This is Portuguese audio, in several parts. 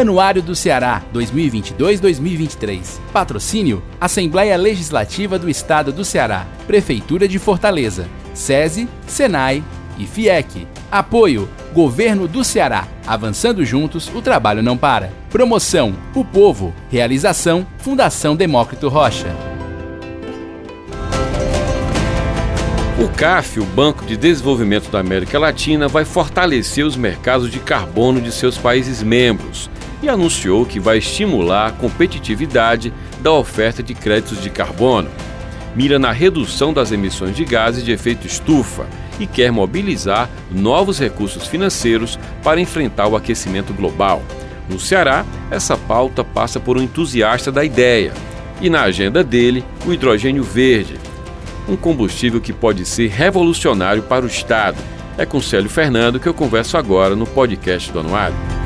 Anuário do Ceará 2022-2023. Patrocínio: Assembleia Legislativa do Estado do Ceará, Prefeitura de Fortaleza, SESI, Senai e FIEC. Apoio: Governo do Ceará. Avançando juntos, o trabalho não para. Promoção: O Povo. Realização: Fundação Demócrito Rocha. O CAF, o Banco de Desenvolvimento da América Latina, vai fortalecer os mercados de carbono de seus países membros e anunciou que vai estimular a competitividade da oferta de créditos de carbono. Mira na redução das emissões de gases de efeito estufa e quer mobilizar novos recursos financeiros para enfrentar o aquecimento global. No Ceará, essa pauta passa por um entusiasta da ideia. E na agenda dele, o hidrogênio verde, um combustível que pode ser revolucionário para o Estado. É com Célio Fernando que eu converso agora no podcast do Anuário.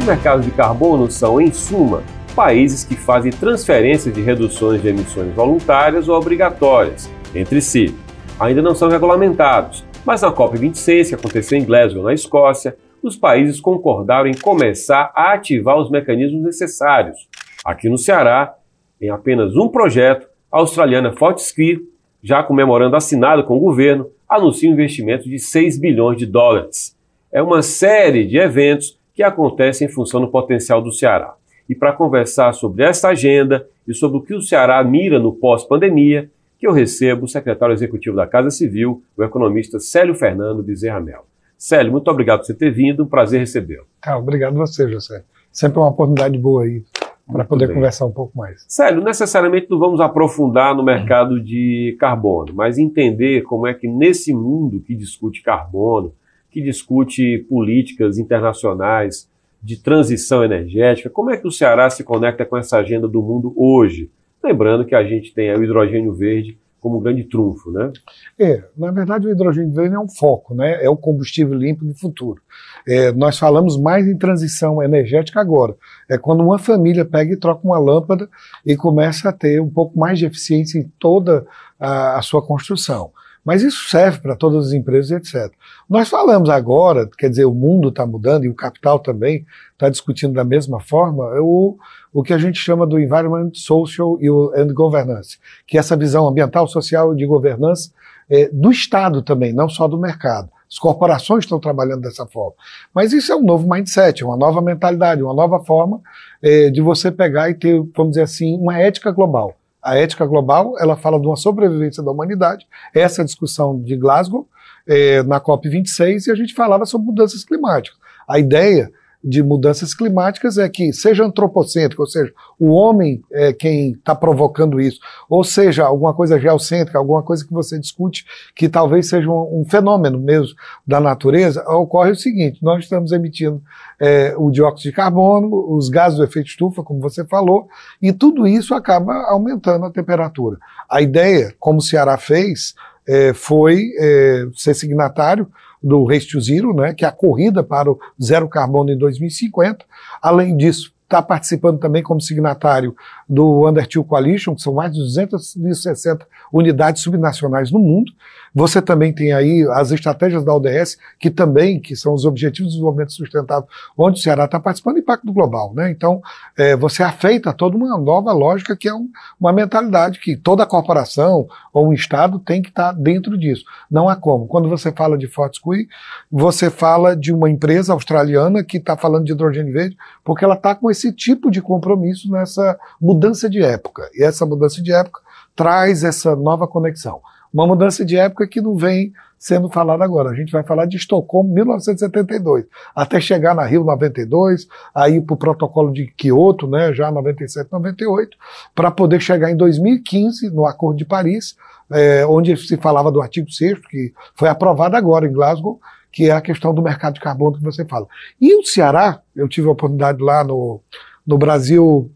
Os mercados de carbono são, em suma, países que fazem transferências de reduções de emissões voluntárias ou obrigatórias entre si. Ainda não são regulamentados, mas na COP26, que aconteceu em Glasgow, na Escócia, os países concordaram em começar a ativar os mecanismos necessários. Aqui no Ceará, em apenas um projeto, a australiana Fortescue, já com memorando assinado com o governo, anuncia um investimento de 6 bilhões de dólares. É uma série de eventos que acontecem em função do potencial do Ceará. E para conversar sobre essa agenda e sobre o que o Ceará mira no pós-pandemia, que eu recebo o secretário executivo da Casa Civil, o economista Célio Fernando Bezerra Mel. Célio, muito obrigado por você ter vindo, um prazer recebê-lo. Ah, obrigado você, José. Sempre uma oportunidade boa aí para poder bem. conversar um pouco mais. Célio, necessariamente não vamos aprofundar no mercado de carbono, mas entender como é que nesse mundo que discute carbono, que discute políticas internacionais de transição energética, como é que o Ceará se conecta com essa agenda do mundo hoje? Lembrando que a gente tem o hidrogênio verde como um grande trunfo, né? É, na verdade o hidrogênio verde é um foco, né? É o combustível limpo do futuro. É, nós falamos mais em transição energética agora. É quando uma família pega e troca uma lâmpada e começa a ter um pouco mais de eficiência em toda a, a sua construção. Mas isso serve para todas as empresas, etc. Nós falamos agora, quer dizer, o mundo está mudando e o capital também está discutindo da mesma forma, o, o que a gente chama do Environment, Social and Governance, que é essa visão ambiental, social e de governança é, do Estado também, não só do mercado. As corporações estão trabalhando dessa forma. Mas isso é um novo mindset, uma nova mentalidade, uma nova forma é, de você pegar e ter, vamos dizer assim, uma ética global. A ética global, ela fala de uma sobrevivência da humanidade, essa é a discussão de Glasgow, é, na COP26, e a gente falava sobre mudanças climáticas. A ideia de mudanças climáticas é que seja antropocêntrico, ou seja, o homem é quem está provocando isso, ou seja, alguma coisa geocêntrica, alguma coisa que você discute que talvez seja um, um fenômeno mesmo da natureza, ocorre o seguinte: nós estamos emitindo é, o dióxido de carbono, os gases do efeito estufa, como você falou, e tudo isso acaba aumentando a temperatura. A ideia, como o Ceará fez, é, foi é, ser signatário do Race to Zero, né, que é a corrida para o zero carbono em 2050. Além disso, está participando também como signatário do Under Two Coalition, que são mais de 260 unidades subnacionais no mundo. Você também tem aí as estratégias da ODS, que também, que são os Objetivos de Desenvolvimento Sustentável, onde o Ceará está participando, do Impacto Global. Né? Então, é, você afeita toda uma nova lógica, que é um, uma mentalidade que toda corporação ou um Estado tem que estar tá dentro disso. Não há como. Quando você fala de Fortescue, você fala de uma empresa australiana que está falando de hidrogênio verde, porque ela está com esse tipo de compromisso nessa mudança de época. E essa mudança de época traz essa nova conexão. Uma mudança de época que não vem sendo falada agora. A gente vai falar de Estocolmo 1972, até chegar na Rio 92, aí para o protocolo de Kyoto, né, já 97, 98, para poder chegar em 2015 no Acordo de Paris, é, onde se falava do artigo 6 que foi aprovado agora em Glasgow, que é a questão do mercado de carbono que você fala. E o Ceará, eu tive a oportunidade lá no, no Brasil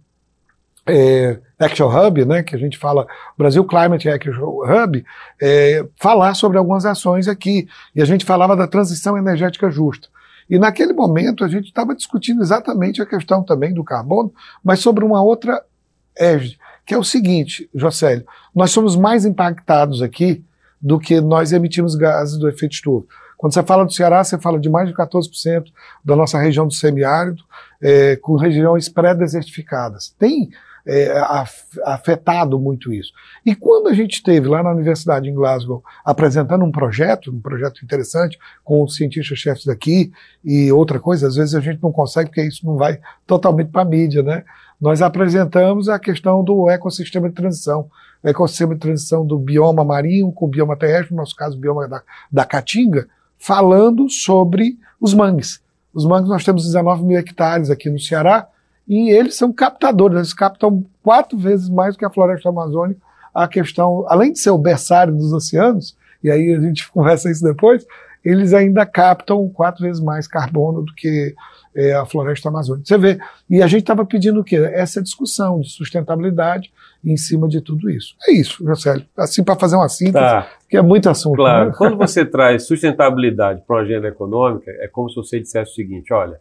é, Action Hub, né, que a gente fala Brasil Climate Action Hub, é, falar sobre algumas ações aqui. E a gente falava da transição energética justa. E naquele momento a gente estava discutindo exatamente a questão também do carbono, mas sobre uma outra égide, que é o seguinte, Jocélio, nós somos mais impactados aqui do que nós emitimos gases do efeito estufa. Quando você fala do Ceará, você fala de mais de 14% da nossa região do semiárido, é, com regiões pré-desertificadas. Tem é, afetado muito isso. E quando a gente esteve lá na Universidade em Glasgow apresentando um projeto, um projeto interessante, com os cientistas-chefes daqui e outra coisa, às vezes a gente não consegue porque isso não vai totalmente para a mídia, né? Nós apresentamos a questão do ecossistema de transição, o ecossistema de transição do bioma marinho com o bioma terrestre, no nosso caso o bioma da, da Caatinga, falando sobre os mangues. Os mangues nós temos 19 mil hectares aqui no Ceará, e eles são captadores, eles captam quatro vezes mais que a floresta amazônica. A questão, além de ser o berçário dos oceanos, e aí a gente conversa isso depois, eles ainda captam quatro vezes mais carbono do que é, a floresta amazônica. Você vê, e a gente estava pedindo o quê? Essa discussão de sustentabilidade em cima de tudo isso. É isso, José. Assim, para fazer uma síntese, tá. que é muito assunto. Claro, né? quando você traz sustentabilidade para uma agenda econômica, é como se você dissesse o seguinte: olha,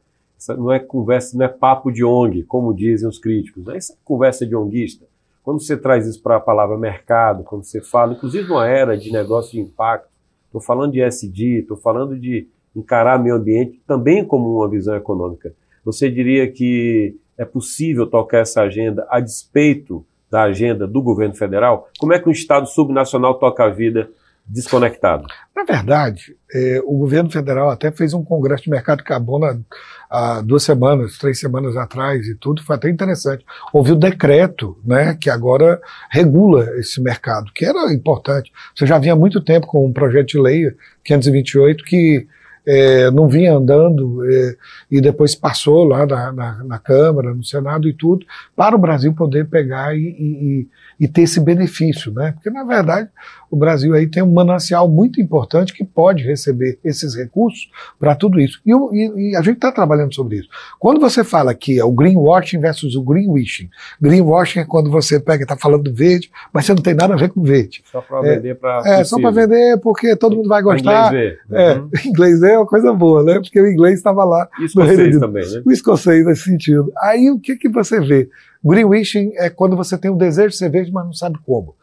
não é conversa, não é papo de ONG, como dizem os críticos. Né? Isso é conversa de onguista. Quando você traz isso para a palavra mercado, quando você fala, inclusive numa era de negócio de impacto, estou falando de SD, estou falando de encarar meio ambiente também como uma visão econômica. Você diria que é possível tocar essa agenda a despeito da agenda do governo federal? Como é que um Estado subnacional toca a vida desconectado? Na verdade, é, o governo federal até fez um congresso de mercado de carbono há duas semanas, três semanas atrás e tudo, foi até interessante. Houve o decreto, né, que agora regula esse mercado, que era importante. Você já vinha há muito tempo com um projeto de lei 528 que é, não vinha andando é, e depois passou lá na, na, na, Câmara, no Senado e tudo, para o Brasil poder pegar e, e, e ter esse benefício, né? Porque, na verdade, o Brasil aí tem um manancial muito importante que pode receber esses recursos para tudo isso. E, e, e, a gente está trabalhando sobre isso. Quando você fala que é o greenwashing versus o greenwishing, greenwashing é quando você pega e está falando do verde, mas você não tem nada a ver com verde. Só para é, vender para. É, só para vender porque todo mundo vai gostar. Inglês ver. É, uhum. inglês é uma coisa boa, né? Porque o inglês estava lá. E escocês também, né? O escocês nesse sentido. Aí o que, que você vê? Greenwashing é quando você tem o desejo de ser verde, mas não sabe como.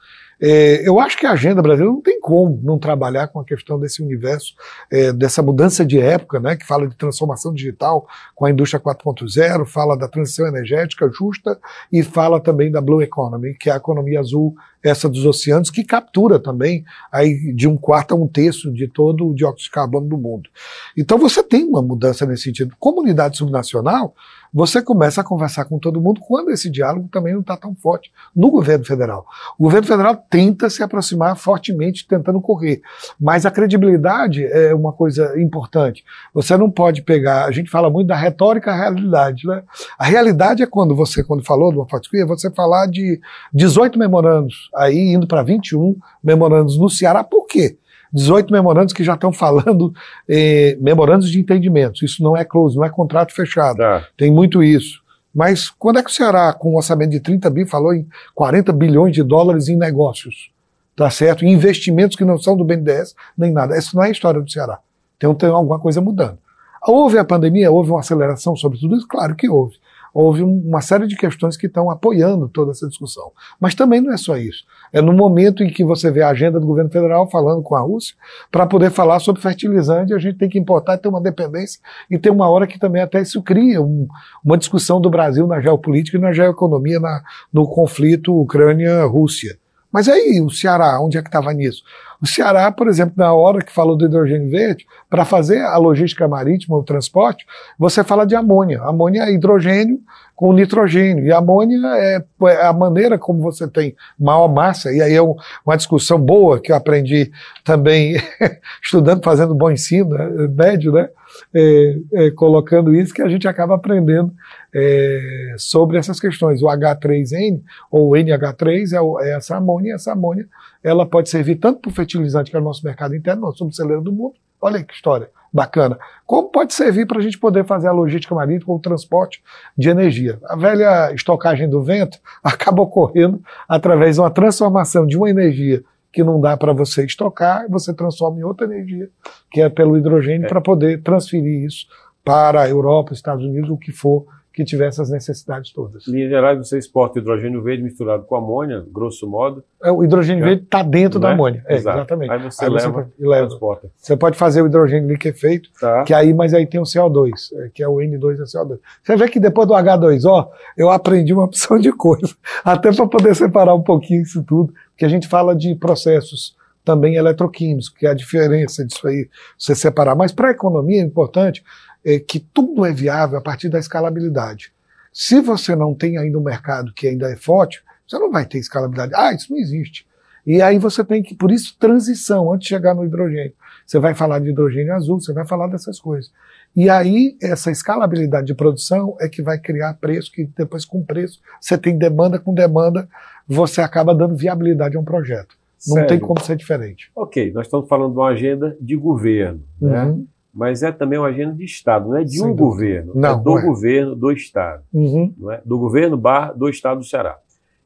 É, eu acho que a agenda brasileira não tem como não trabalhar com a questão desse universo, é, dessa mudança de época, né, que fala de transformação digital com a indústria 4.0, fala da transição energética justa e fala também da Blue Economy, que é a economia azul, essa dos oceanos, que captura também aí de um quarto a um terço de todo o dióxido de carbono do mundo. Então você tem uma mudança nesse sentido. Comunidade subnacional, você começa a conversar com todo mundo quando esse diálogo também não está tão forte no governo federal. O governo federal tenta se aproximar fortemente, tentando correr, mas a credibilidade é uma coisa importante. Você não pode pegar, a gente fala muito da retórica à realidade, né? A realidade é quando você, quando falou de uma fortescria, você falar de 18 memorandos, aí indo para 21 memorandos no Ceará, por quê? 18 memorandos que já estão falando eh, memorandos de entendimentos. Isso não é close, não é contrato fechado. Tá. Tem muito isso. Mas quando é que o Ceará, com um orçamento de 30 bi, falou em 40 bilhões de dólares em negócios? Tá certo? Em investimentos que não são do BNDES, nem nada. Essa não é a história do Ceará. Tem, tem alguma coisa mudando. Houve a pandemia, houve uma aceleração sobre tudo isso? Claro que houve houve uma série de questões que estão apoiando toda essa discussão. Mas também não é só isso. É no momento em que você vê a agenda do governo federal falando com a Rússia, para poder falar sobre fertilizante, a gente tem que importar, ter uma dependência, e tem uma hora que também até isso cria um, uma discussão do Brasil na geopolítica e na geoeconomia na, no conflito Ucrânia-Rússia. Mas aí, o Ceará, onde é que estava nisso? O Ceará, por exemplo, na hora que falou do hidrogênio verde, para fazer a logística marítima, o transporte, você fala de amônia. Amônia é hidrogênio com nitrogênio. E amônia é, é a maneira como você tem maior massa, e aí é um, uma discussão boa que eu aprendi também estudando, fazendo bom ensino, né, médio, né? É, é, colocando isso, que a gente acaba aprendendo é, sobre essas questões. O H3N, ou NH3, é, o, é essa amônia, essa amônia ela pode servir tanto para o fertilizante, que é o nosso mercado interno, nós somos celeiro do mundo, olha aí que história bacana, como pode servir para a gente poder fazer a logística marítima ou o transporte de energia. A velha estocagem do vento acaba ocorrendo através de uma transformação de uma energia que não dá para você estocar, você transforma em outra energia, que é pelo hidrogênio, é. para poder transferir isso para a Europa, Estados Unidos, o que for que tiver essas necessidades todas. Em linhas gerais, você exporta hidrogênio verde misturado com amônia, grosso modo. É, o hidrogênio é. verde está dentro Não da é? amônia. É, exatamente. Aí você Aí leva, e leva. transporta. Você pode fazer o hidrogênio liquefeito, Tá. que aí, mas aí tem o CO2, é, que é o N2 e o CO2. Você vê que depois do H2O, eu aprendi uma opção de coisa, até para poder separar um pouquinho isso tudo, porque a gente fala de processos também eletroquímicos, que é a diferença disso aí, você separar. Mas para a economia é importante é, que tudo é viável a partir da escalabilidade. Se você não tem ainda um mercado que ainda é forte, você não vai ter escalabilidade. Ah, isso não existe. E aí você tem que, por isso, transição, antes de chegar no hidrogênio. Você vai falar de hidrogênio azul, você vai falar dessas coisas. E aí, essa escalabilidade de produção é que vai criar preço, que depois com preço, você tem demanda com demanda, você acaba dando viabilidade a um projeto. Não Sério? tem como ser diferente. Ok, nós estamos falando de uma agenda de governo, né? Uhum, mas é também uma agenda de Estado, não é de Sem um dúvida. governo, Não, é do não é. governo do Estado, uhum. não é? do governo barra do Estado do Ceará.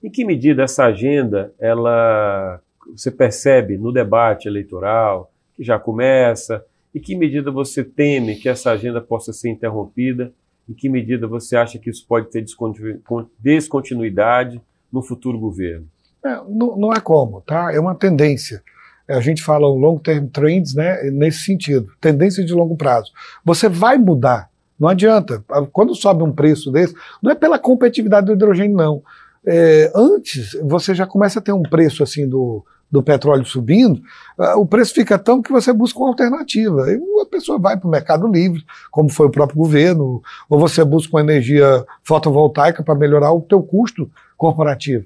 Em que medida essa agenda, ela, você percebe no debate eleitoral, que já começa, em que medida você teme que essa agenda possa ser interrompida, em que medida você acha que isso pode ter descontinu- con- descontinuidade no futuro governo? É, não, não é como, tá? É uma tendência. A gente fala o long term trends, né? Nesse sentido, tendência de longo prazo. Você vai mudar, não adianta. Quando sobe um preço desse, não é pela competitividade do hidrogênio, não. É, antes, você já começa a ter um preço assim do, do petróleo subindo, ah, o preço fica tão que você busca uma alternativa. Aí a pessoa vai para o mercado livre, como foi o próprio governo, ou você busca uma energia fotovoltaica para melhorar o teu custo corporativo.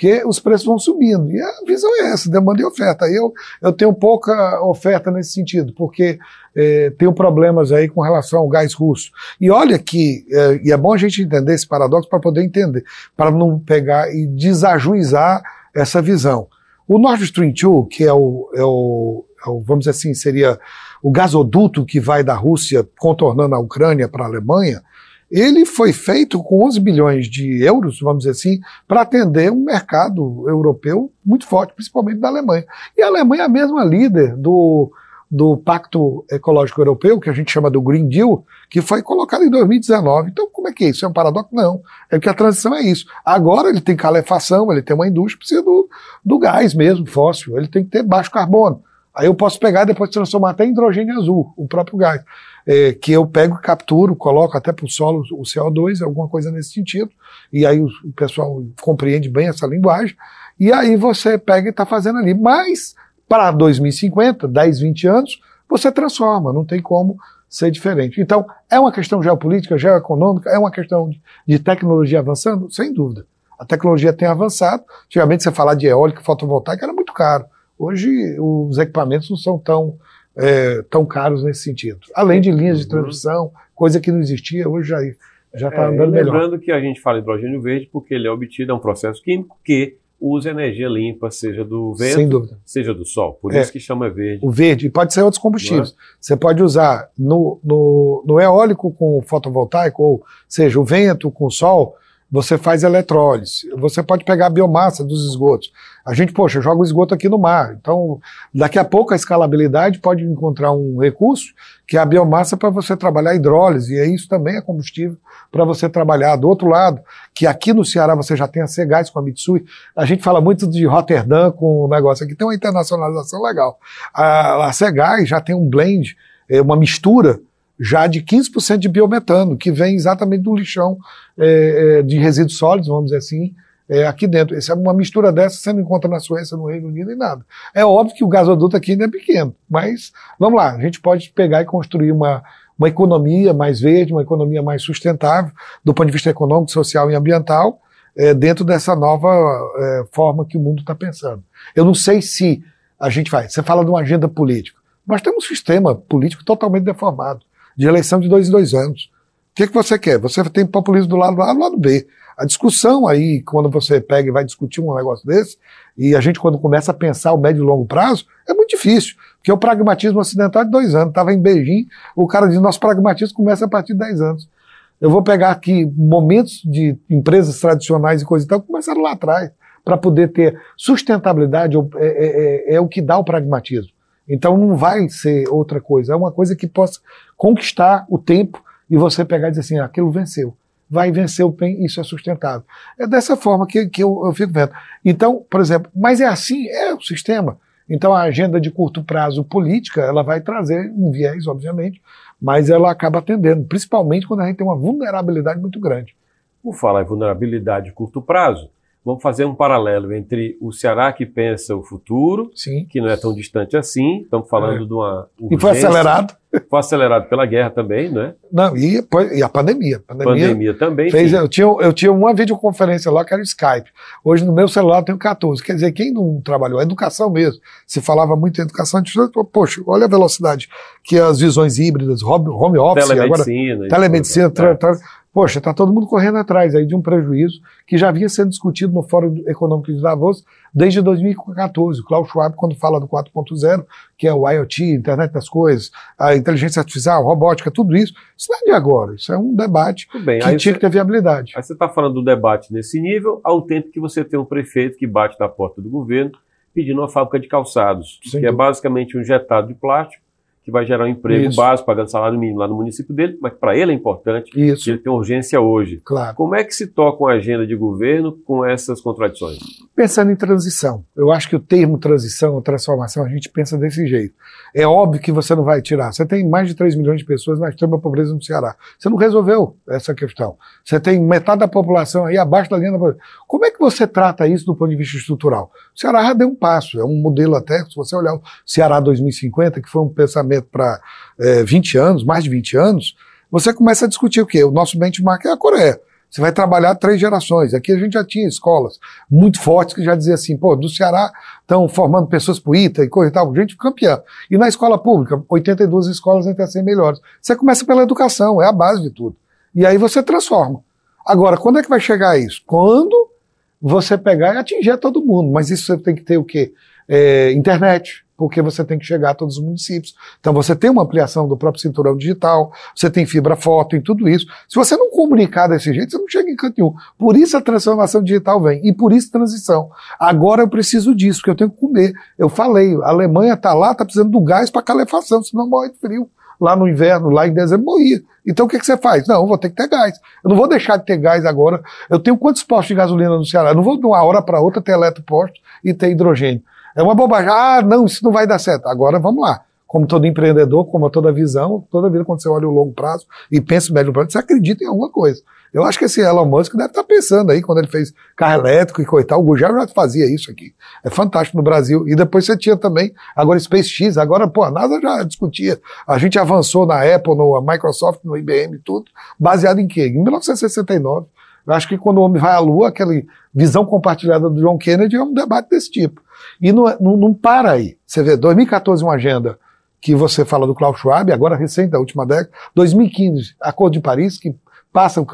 Porque os preços vão subindo. E a visão é essa, demanda e oferta. Eu, eu tenho pouca oferta nesse sentido, porque eh, tenho problemas aí com relação ao gás russo. E olha que, eh, e é bom a gente entender esse paradoxo para poder entender, para não pegar e desajuizar essa visão. O Nord Stream 2, que é o, é o, é o, vamos dizer assim, seria o gasoduto que vai da Rússia contornando a Ucrânia para a Alemanha, ele foi feito com 11 bilhões de euros, vamos dizer assim, para atender um mercado europeu muito forte, principalmente da Alemanha. E a Alemanha é a mesma líder do, do Pacto Ecológico Europeu, que a gente chama do Green Deal, que foi colocado em 2019. Então, como é que é isso? É um paradoxo? Não. É que a transição é isso. Agora ele tem calefação, ele tem uma indústria, precisa do, do gás mesmo, fóssil, ele tem que ter baixo carbono. Aí eu posso pegar e depois transformar até em hidrogênio azul, o próprio gás. É, que eu pego, capturo, coloco até para o solo o CO2, alguma coisa nesse sentido, e aí o, o pessoal compreende bem essa linguagem, e aí você pega e está fazendo ali. Mas, para 2050, 10, 20 anos, você transforma, não tem como ser diferente. Então, é uma questão geopolítica, geoeconômica, é uma questão de, de tecnologia avançando? Sem dúvida. A tecnologia tem avançado. Antigamente, você falar de eólica, fotovoltaica era muito caro. Hoje, os equipamentos não são tão, é, tão caros nesse sentido. Além de linhas de Uhum. transmissão, coisa que não existia, hoje já já está É, andando melhor. lembrando que a gente fala hidrogênio verde porque ele é obtido, é um processo químico que usa energia limpa, seja do vento, seja do sol. Por É. isso que chama verde. O verde, e pode ser outros combustíveis. é? Você pode usar no, no, no eólico com fotovoltaico, ou seja, o vento com o sol, você faz eletrólise. Você pode pegar a biomassa dos esgotos. A gente, poxa, joga o esgoto aqui no mar. Então, daqui a pouco a escalabilidade pode encontrar um recurso que é a biomassa para você trabalhar hidrólise, e isso também é combustível para você trabalhar. Do outro lado, que aqui no Ceará você já tem a Cegás com a Mitsui, a gente fala muito de Roterdã com o negócio aqui, tem uma internacionalização legal. A, a Cegás já tem um blend, é, uma mistura já de 15% de biometano, que vem exatamente do lixão é, é, de resíduos sólidos, vamos dizer assim, é, aqui dentro. Essa, uma mistura dessa você não encontra na Suécia, no Reino Unido e nada. É óbvio que o gasoduto aqui ainda é pequeno, mas vamos lá, a gente pode pegar e construir uma, uma economia mais verde, uma economia mais sustentável, do ponto de vista econômico, social e ambiental, é, dentro dessa nova é, forma que o mundo está pensando. Eu não sei se a gente vai. Você fala de uma agenda política. Nós temos um sistema político totalmente deformado, de eleição de dois em dois anos. O que, que você quer? Você tem populismo do lado A do lado B. A discussão aí, quando você pega e vai discutir um negócio desse, e a gente, quando começa a pensar o médio e longo prazo, é muito difícil. Porque o pragmatismo ocidental é de dois anos. Estava em Beijing, o cara diz: nosso pragmatismo começa a partir de dez anos. Eu vou pegar aqui momentos de empresas tradicionais e coisa e tal começaram lá atrás, para poder ter sustentabilidade, é, é, é, é o que dá o pragmatismo. Então não vai ser outra coisa, é uma coisa que possa conquistar o tempo e você pegar e dizer assim, ah, aquilo venceu. vai vencer o PEN, isso é sustentável. É dessa forma que, que eu, eu fico vendo. Então, por exemplo, mas é assim, é o sistema. Então a agenda de curto prazo política, ela vai trazer um viés, obviamente, mas ela acaba atendendo, principalmente quando a gente tem uma vulnerabilidade muito grande. Por falar em vulnerabilidade de curto prazo, vamos fazer um paralelo entre o Ceará que pensa o futuro, Sim. que não é tão distante assim, estamos falando É. de uma E foi urgência, acelerado. foi acelerado pela guerra também, né? Não, e, e a pandemia. A pandemia, Pandemia também. fez, eu, tinha, eu tinha uma videoconferência lá que era o Skype. Hoje no meu celular eu tenho 14. Quer dizer, quem não trabalhou? A educação mesmo. Se falava muito em educação, a gente falou, poxa, olha a velocidade que as visões híbridas, home, office, agora Telemedicina. telemedicina, tra, tra, poxa, está todo mundo correndo atrás aí de um prejuízo que já vinha sendo discutido no Fórum Econômico de Davos desde 2014. O Klaus Schwab, quando fala do 4.0, que é o IoT, Internet das Coisas, a inteligência artificial, robótica, tudo isso, isso não é de agora, isso é um debate bem. que tinha que ter viabilidade. aí você está falando do debate nesse nível, ao tempo que você tem um prefeito que bate na porta do governo pedindo uma fábrica de calçados, Sem que é dúvida. basicamente um jetado de plástico que vai gerar um emprego Isso. básico, pagando salário mínimo lá no município dele, mas para ele é importante, que Isso, ele tem urgência hoje. claro. Como é que se toca uma agenda de governo com essas contradições? Pensando em transição, eu acho que o termo transição ou transformação, a gente pensa desse jeito. É óbvio que você não vai tirar. Você tem mais de 3 milhões de pessoas na extrema pobreza no Ceará. Você não resolveu essa questão. Você tem metade da população aí abaixo da linha da pobreza. Como é que você trata isso do ponto de vista estrutural? O Ceará já deu um passo, é um modelo até, se você olhar o Ceará 2050, que foi um pensamento para é, 20 anos, mais de 20 anos, você começa a discutir o quê? O nosso benchmark é a Coreia. Você vai trabalhar três gerações. Aqui a gente já tinha escolas muito fortes que já diziam assim, pô, do Ceará estão formando pessoas pro ITA e coisa e tal, gente campeã. E na escola pública, 82 escolas entre as 100 melhores. Você começa pela educação, é a base de tudo. E aí você transforma. Agora, quando é que vai chegar isso? Quando você pegar e atingir todo mundo. Mas isso você tem que ter o quê? É, internet, porque você tem que chegar a todos os municípios. Então você tem uma ampliação do próprio cinturão digital, você tem fibra foto e tudo isso. Se você não comunicar desse jeito, você não chega em canto nenhum. Por isso a transformação digital vem e por isso transição. Agora eu preciso disso, porque eu tenho que comer. Eu falei, a Alemanha está lá, está precisando do gás para calefação, senão morre de frio. Lá no inverno, lá em dezembro, morria. Então o que, que você faz? Não, vou ter que ter gás. Eu não vou deixar de ter gás agora. Eu tenho quantos postos de gasolina no Ceará? Eu não vou de uma hora para outra ter eletroposto e ter hidrogênio. É uma bobagem. Ah, não, isso não vai dar certo. Agora vamos lá. Como todo empreendedor, como toda visão, toda vida quando você olha o longo prazo e pensa o médio prazo, você acredita em alguma coisa. Eu acho que esse Elon Musk deve estar pensando aí, quando ele fez carro elétrico e coital, o Gugel já fazia isso aqui. É fantástico no Brasil. E depois você tinha também, agora SpaceX, agora, pô, a NASA já discutia. A gente avançou na Apple, no Microsoft, no IBM tudo, baseado em quê? Em 1969. Eu acho que quando o homem vai à Lua, aquela visão compartilhada do John Kennedy é um debate desse tipo. E não, não, não para aí. Você vê, 2014 uma agenda que você fala do Klaus Schwab, agora recente, da última década, 2015, Acordo de Paris, que passa,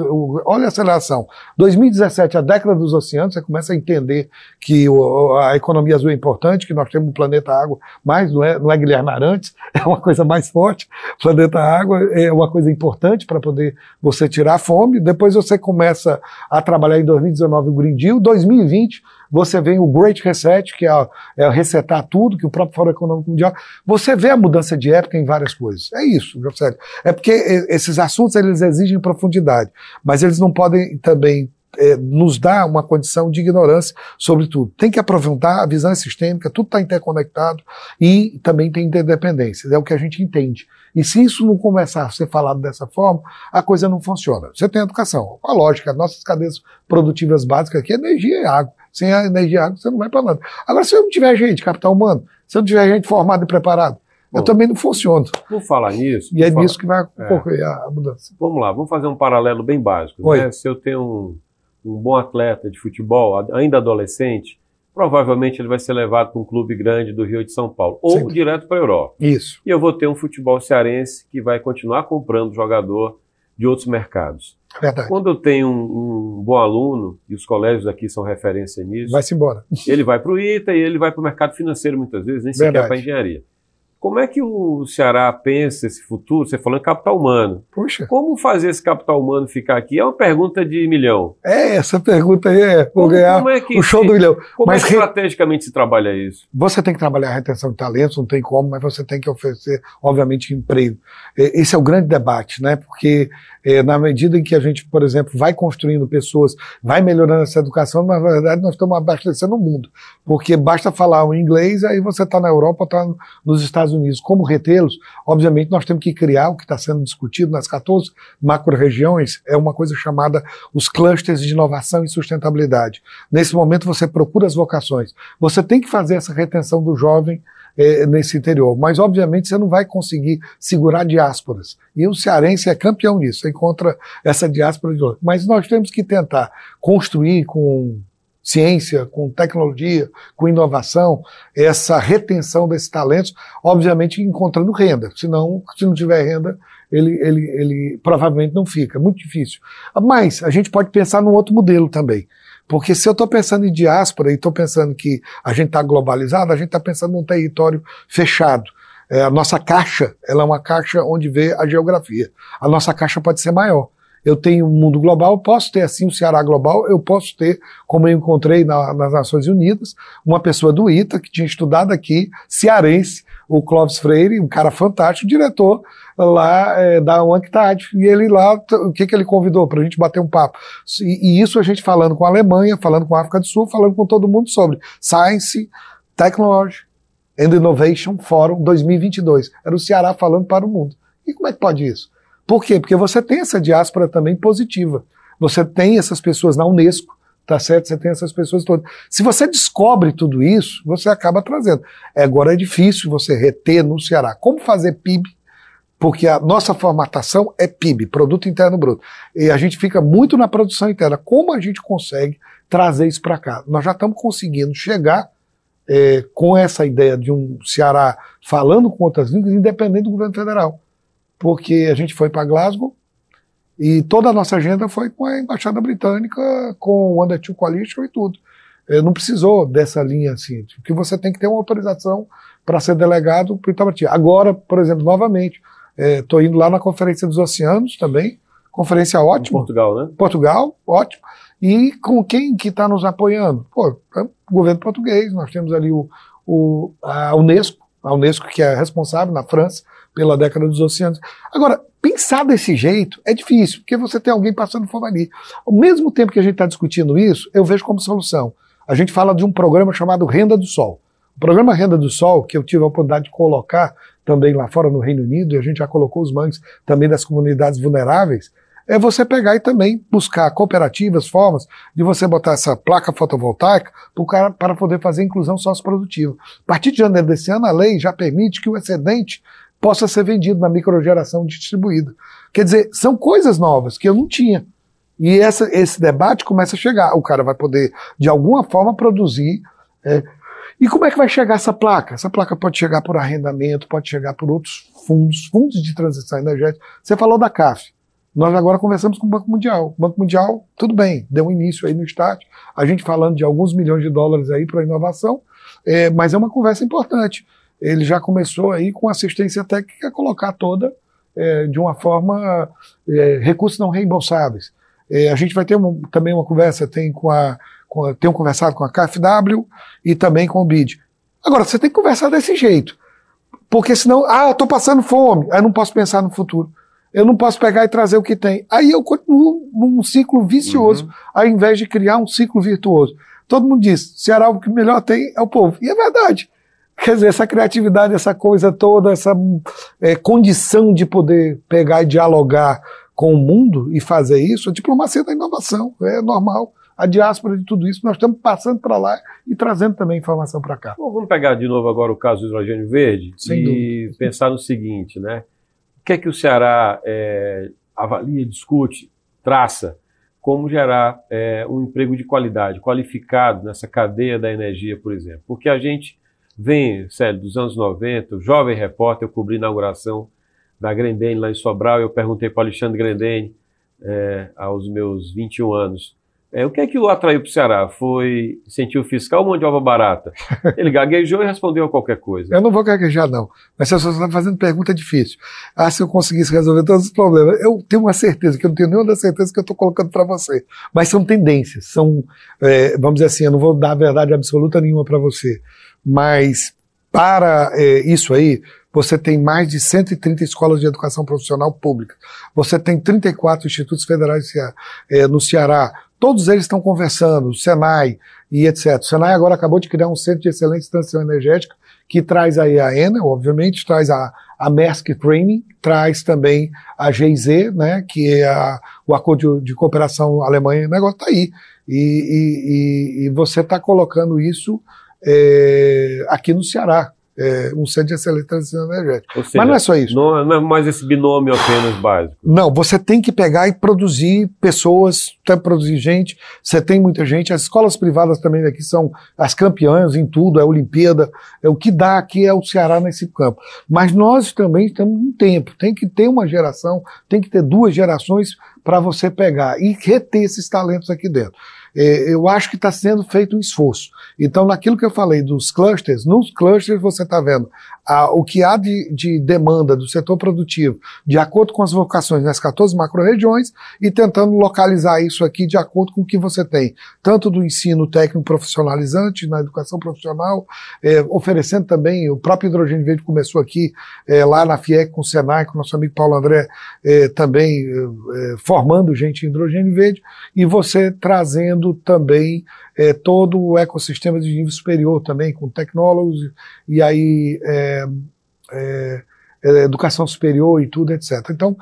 olha a aceleração. 2017, a década dos oceanos, você começa a entender que o, a economia azul é importante, que nós temos um planeta água, mas não é, não é Guilherme Arantes, é uma coisa mais forte. Planeta água é uma coisa importante para poder você tirar a fome. Depois você começa a trabalhar em 2019 o Green Deal, 2020 você vem o Great Reset, que é, é resetar tudo, que o próprio Fórum Econômico Mundial. Você vê a mudança de época em várias coisas. É isso, José. É porque esses assuntos eles exigem profundidade, mas eles não podem também é, nos dar uma condição de ignorância sobre tudo. Tem que aprofundar, a visão é sistêmica, tudo está interconectado e também tem interdependências, é o que a gente entende. E se isso não começar a ser falado dessa forma, a coisa não funciona. Você tem educação, a lógica, nossas cadeias produtivas básicas aqui é energia e água. Sem a energia água, você não vai para nada. Agora, se eu não tiver gente, capital humano, se eu não tiver gente formada e preparada, eu também não funciono. Por falar nisso. E é falar... nisso que vai ocorrer é. a mudança. Vamos lá, vamos fazer um paralelo bem básico. Né? Se eu tenho um, um bom atleta de futebol, ainda adolescente, provavelmente ele vai ser levado para um clube grande do Rio de São Paulo, ou Sim. direto para a Europa. Isso. E eu vou ter um futebol cearense que vai continuar comprando jogador de outros mercados. Verdade. Quando eu tenho um, um, bom aluno, e os colégios aqui são referência nisso, vai-se embora. Ele vai para o ITA e ele vai para o mercado financeiro muitas vezes, nem sequer para a engenharia. Como é que o Ceará pensa esse futuro? Você falou em capital humano. Puxa. Como fazer esse capital humano ficar aqui? É uma pergunta de milhão. É, essa pergunta aí é, vou ganhar é o show se, do milhão. Como mas é que estrategicamente se trabalha isso? Você tem que trabalhar a retenção de talentos, não tem como, mas você tem que oferecer, obviamente, emprego. Esse é o grande debate, né? Porque é, na medida em que a gente, por exemplo, vai construindo pessoas, vai melhorando essa educação, na verdade nós estamos abastecendo o mundo. Porque basta falar o inglês, aí você está na Europa, está nos Estados Unidos. Como retê-los? Obviamente nós temos que criar o que está sendo discutido nas 14 macro-regiões, é uma coisa chamada os clusters de inovação e sustentabilidade. Nesse momento você procura as vocações. Você tem que fazer essa retenção do jovem é, nesse interior. Mas, obviamente, você não vai conseguir segurar diásporas. E o cearense é campeão nisso, você encontra essa diáspora de outro. Mas nós temos que tentar construir com ciência, com tecnologia, com inovação, essa retenção desses talentos, obviamente encontrando renda. Senão, se não tiver renda, ele, ele, ele provavelmente não fica. Muito difícil. Mas a gente pode pensar num outro modelo também. Porque se eu estou pensando em diáspora e estou pensando que a gente está globalizado, a gente está pensando num território fechado. É, a nossa caixa, ela é uma caixa onde vê a geografia. A nossa caixa pode ser maior. Eu tenho um mundo global, posso ter assim o um Ceará global, eu posso ter, como eu encontrei na, nas Nações Unidas, uma pessoa do ITA que tinha estudado aqui, cearense, o Clóvis Freire, um cara fantástico, diretor lá é, da UNCTAD. E ele lá, o que, que ele convidou para a gente bater um papo? E, e, isso a gente falando com a Alemanha, falando com a África do Sul, falando com todo mundo sobre Science, Technology and Innovation Forum 2022. Era o Ceará falando para o mundo. E como é que pode isso? Por quê? Porque você tem essa diáspora também positiva. Você tem essas pessoas na Unesco, tá certo? Você tem essas pessoas todas. Se você descobre tudo isso, você acaba trazendo. É, agora é difícil você reter no Ceará. Como fazer PIB porque a nossa formatação é PIB, Produto Interno Bruto. E a gente fica muito na produção interna. Como a gente consegue trazer isso para cá? Nós já estamos conseguindo chegar é, com essa ideia de um Ceará falando com outras línguas, independente do governo federal. Porque a gente foi para Glasgow e toda a nossa agenda foi com a Embaixada Britânica, com o Under Two Coalition e tudo. É, não precisou dessa linha assim, porque você tem que ter uma autorização para ser delegado para Itamaraty. Agora, por exemplo, novamente, Estou é, indo lá na Conferência dos Oceanos também, conferência ótima. Em Portugal, né? Portugal, ótimo. E com quem que está nos apoiando? Pô, é o governo português, nós temos ali o, o, a Unesco, a Unesco que é responsável na França pela década dos oceanos. Agora, pensar desse jeito é difícil, porque você tem alguém passando fome ali. Ao mesmo tempo que a gente está discutindo isso, eu vejo como solução. A gente fala de um programa chamado Renda do Sol. O programa Renda do Sol, que eu tive a oportunidade de colocar também lá fora no Reino Unido, e a gente já colocou os mangues também das comunidades vulneráveis, é você pegar e também buscar cooperativas, formas de você botar essa placa fotovoltaica cara, para poder fazer inclusão socioprodutiva. A partir de janeiro desse ano, a lei já permite que o excedente possa ser vendido na microgeração distribuída. Quer dizer, são coisas novas que eu não tinha. E essa, esse debate começa a chegar. O cara vai poder, de alguma forma, produzir é, e como é que vai chegar essa placa? Essa placa pode chegar por arrendamento, pode chegar por outros fundos, fundos de transição energética. Você falou da CAF. Nós agora conversamos com o Banco Mundial. O Banco Mundial, tudo bem, deu um início aí no start, a gente falando de alguns milhões de dólares aí para inovação, é, mas é uma conversa importante. Ele já começou aí com assistência técnica a colocar toda é, de uma forma é, recursos não reembolsáveis. É, a gente vai ter uma, também uma conversa, tem com a tenho conversado com a KfW e também com o BID. Agora, você tem que conversar desse jeito. Porque senão, ah, eu estou passando fome, aí eu não posso pensar no futuro. Eu não posso pegar e trazer o que tem. Aí eu continuo num ciclo vicioso, uhum. ao invés de criar um ciclo virtuoso. Todo mundo diz, Ceará o que melhor tem é o povo. E é verdade. Quer dizer, essa criatividade, essa coisa toda, essa é, condição de poder pegar e dialogar com o mundo e fazer isso, a diplomacia da inovação, é normal a diáspora de tudo isso, nós estamos passando para lá e trazendo também informação para cá. Bom, vamos pegar de novo agora o caso do hidrogênio verde Sem e dúvida. pensar no seguinte, né? O que é que o Ceará é, avalia, discute, traça como gerar é, um emprego de qualidade, qualificado nessa cadeia da energia, por exemplo? Porque a gente vem, sério, dos anos 90, o jovem repórter, eu cobri a inauguração da Grendene lá em Sobral, eu perguntei para o Alexandre Grendene, é, aos meus 21 anos, É, o que é que o atraiu para o Ceará? Foi incentivo fiscal ou mão de obra barata? Ele gaguejou e respondeu a qualquer coisa. Eu não vou gaguejar, não. Mas você está fazendo pergunta difícil. Ah, se eu conseguisse resolver todos os problemas. Eu tenho uma certeza, que eu não tenho nenhuma das certezas que eu estou colocando para você. Mas são tendências. São, é, vamos dizer assim, eu não vou dar verdade absoluta nenhuma para você. Mas para é, isso aí, você tem mais de 130 escolas de educação profissional pública. Você tem 34 institutos federais é, no Ceará. Todos eles estão conversando, o Senai e etc. O Senai agora acabou de criar um centro de excelência em transição energética que traz aí a ENA, obviamente, traz a, a Maersk Training, traz também a GIZ, né, que é a, o acordo de, de cooperação Alemanha, o negócio está aí. E, e, e, e você está colocando isso é, aqui no Ceará é, um centro de excelência transição energética. Seja, Mas não é só isso. Não, não, é mais esse binômio apenas básico. Não, você tem que pegar e produzir pessoas, tem que produzir gente, você tem muita gente. As escolas privadas também aqui são as campeãs em tudo, é a Olimpíada, é o que dá aqui é o Ceará nesse campo. Mas nós também temos um tempo, tem que ter uma geração, tem que ter duas gerações para você pegar e reter esses talentos aqui dentro. É, eu acho que está sendo feito um esforço. Então, naquilo que eu falei dos clusters, nos clusters você está vendo a, o que há de, de, demanda do setor produtivo, de acordo com as vocações nas 14 macro-regiões, e tentando localizar isso aqui de acordo com o que você tem, tanto do ensino técnico profissionalizante, na educação profissional, é, oferecendo também, o próprio Hidrogênio Verde começou aqui, é, lá na FIEC, com o Senai, com o nosso amigo Paulo André, é, também é, formando gente em hidrogênio verde, e você trazendo também é, todo o ecossistema de nível superior também, com tecnólogos e aí é, é, é, educação superior e tudo, etc. Então,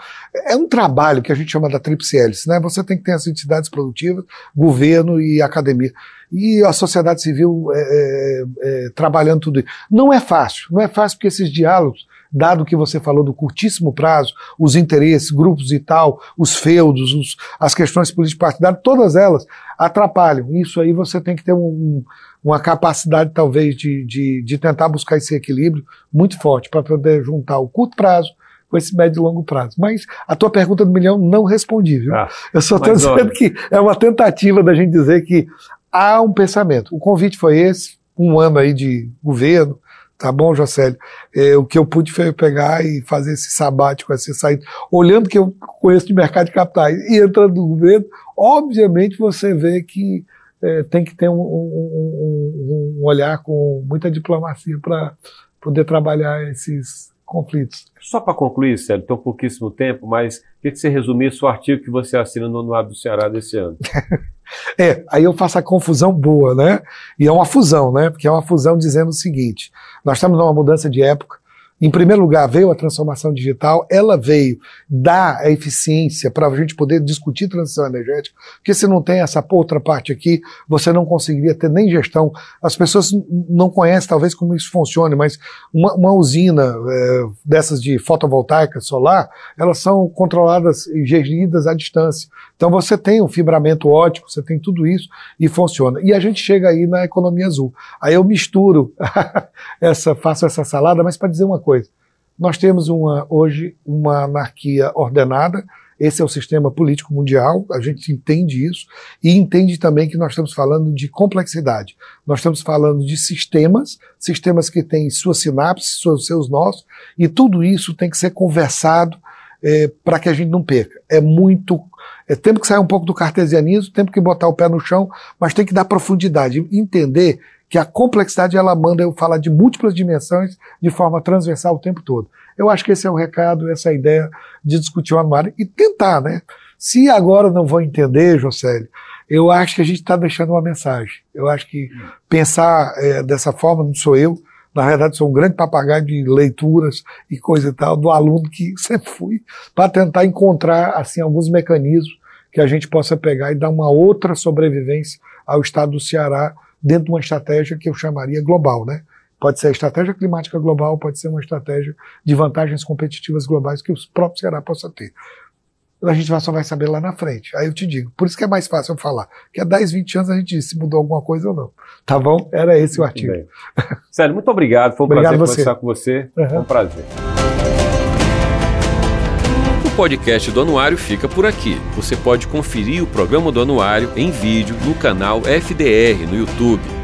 é um trabalho que a gente chama da tríplice hélice, né? Você tem que ter as entidades produtivas, governo e academia. E a sociedade civil é, é, trabalhando tudo isso. Não é fácil, não é fácil porque esses diálogos dado que você falou do curtíssimo prazo, os interesses, grupos e tal, os feudos, os, as questões político-partidárias, todas elas atrapalham. Isso aí você tem que ter um, uma capacidade, talvez, de, de, de tentar buscar esse equilíbrio muito forte para poder juntar o curto prazo com esse médio e longo prazo. Mas a tua pergunta do milhão não respondi, viu? Ah, Eu só estou dizendo olha. que é uma tentativa da gente dizer que há um pensamento. O convite foi esse, um ano aí de governo, Tá bom, Jocélio? É, o que eu pude foi pegar e fazer esse sabático, essa saída. Olhando que eu conheço de mercado de capitais e entrando no governo, obviamente você vê que é, tem que ter um, um, um, olhar com muita diplomacia para poder trabalhar esses conflitos. Só para concluir, Célio, tem um pouquíssimo tempo, mas queria que você resumisse o artigo que você assina no Anuário do Ceará desse ano. É, aí eu faço a confusão boa, né? E é uma fusão, né? Porque é uma fusão dizendo o seguinte: nós estamos numa mudança de época, em primeiro lugar, veio a transformação digital, ela veio dar a eficiência para a gente poder discutir transição energética, porque se não tem essa outra parte aqui, você não conseguiria ter nem gestão. As pessoas não conhecem talvez como isso funcione, mas uma, uma usina é, dessas de fotovoltaica solar, elas são controladas e geridas à distância. Então você tem um fibramento ótico, você tem tudo isso e funciona. E a gente chega aí na economia azul. Aí eu misturo essa, faço essa salada, mas para dizer uma coisa. Nós temos uma, hoje uma anarquia ordenada, esse é o sistema político mundial, a gente entende isso, e entende também que nós estamos falando de complexidade. Nós estamos falando de sistemas, sistemas que têm suas sinapses, seus, seus nós, e tudo isso tem que ser conversado é, para que a gente não perca. É muito. É tempo que sair um pouco do cartesianismo, tempo que botar o pé no chão, mas tem que dar profundidade, entender que a complexidade ela manda eu falar de múltiplas dimensões de forma transversal o tempo todo. Eu acho que esse é o recado, essa é ideia de discutir o anuário e tentar, né? Se agora não vão entender, Josélio, eu acho que a gente está deixando uma mensagem. Eu acho que pensar é, dessa forma não sou eu. Na verdade, sou um grande papagaio de leituras e coisa e tal, do aluno que sempre fui, para tentar encontrar, assim, alguns mecanismos que a gente possa pegar e dar uma outra sobrevivência ao estado do Ceará dentro de uma estratégia que eu chamaria global, né? Pode ser a estratégia climática global, pode ser uma estratégia de vantagens competitivas globais que o próprio Ceará possa ter. A gente só vai saber lá na frente. Aí eu te digo, por isso que é mais fácil eu falar. Que há 10, 20 anos a gente diz se mudou alguma coisa ou não. Tá bom? Era esse o artigo. Sério, muito obrigado. Foi um obrigado prazer você. conversar com você. Uhum. Foi um prazer. podcast do Anuário fica por aqui. Você pode conferir o programa do Anuário em vídeo no canal FDR no YouTube.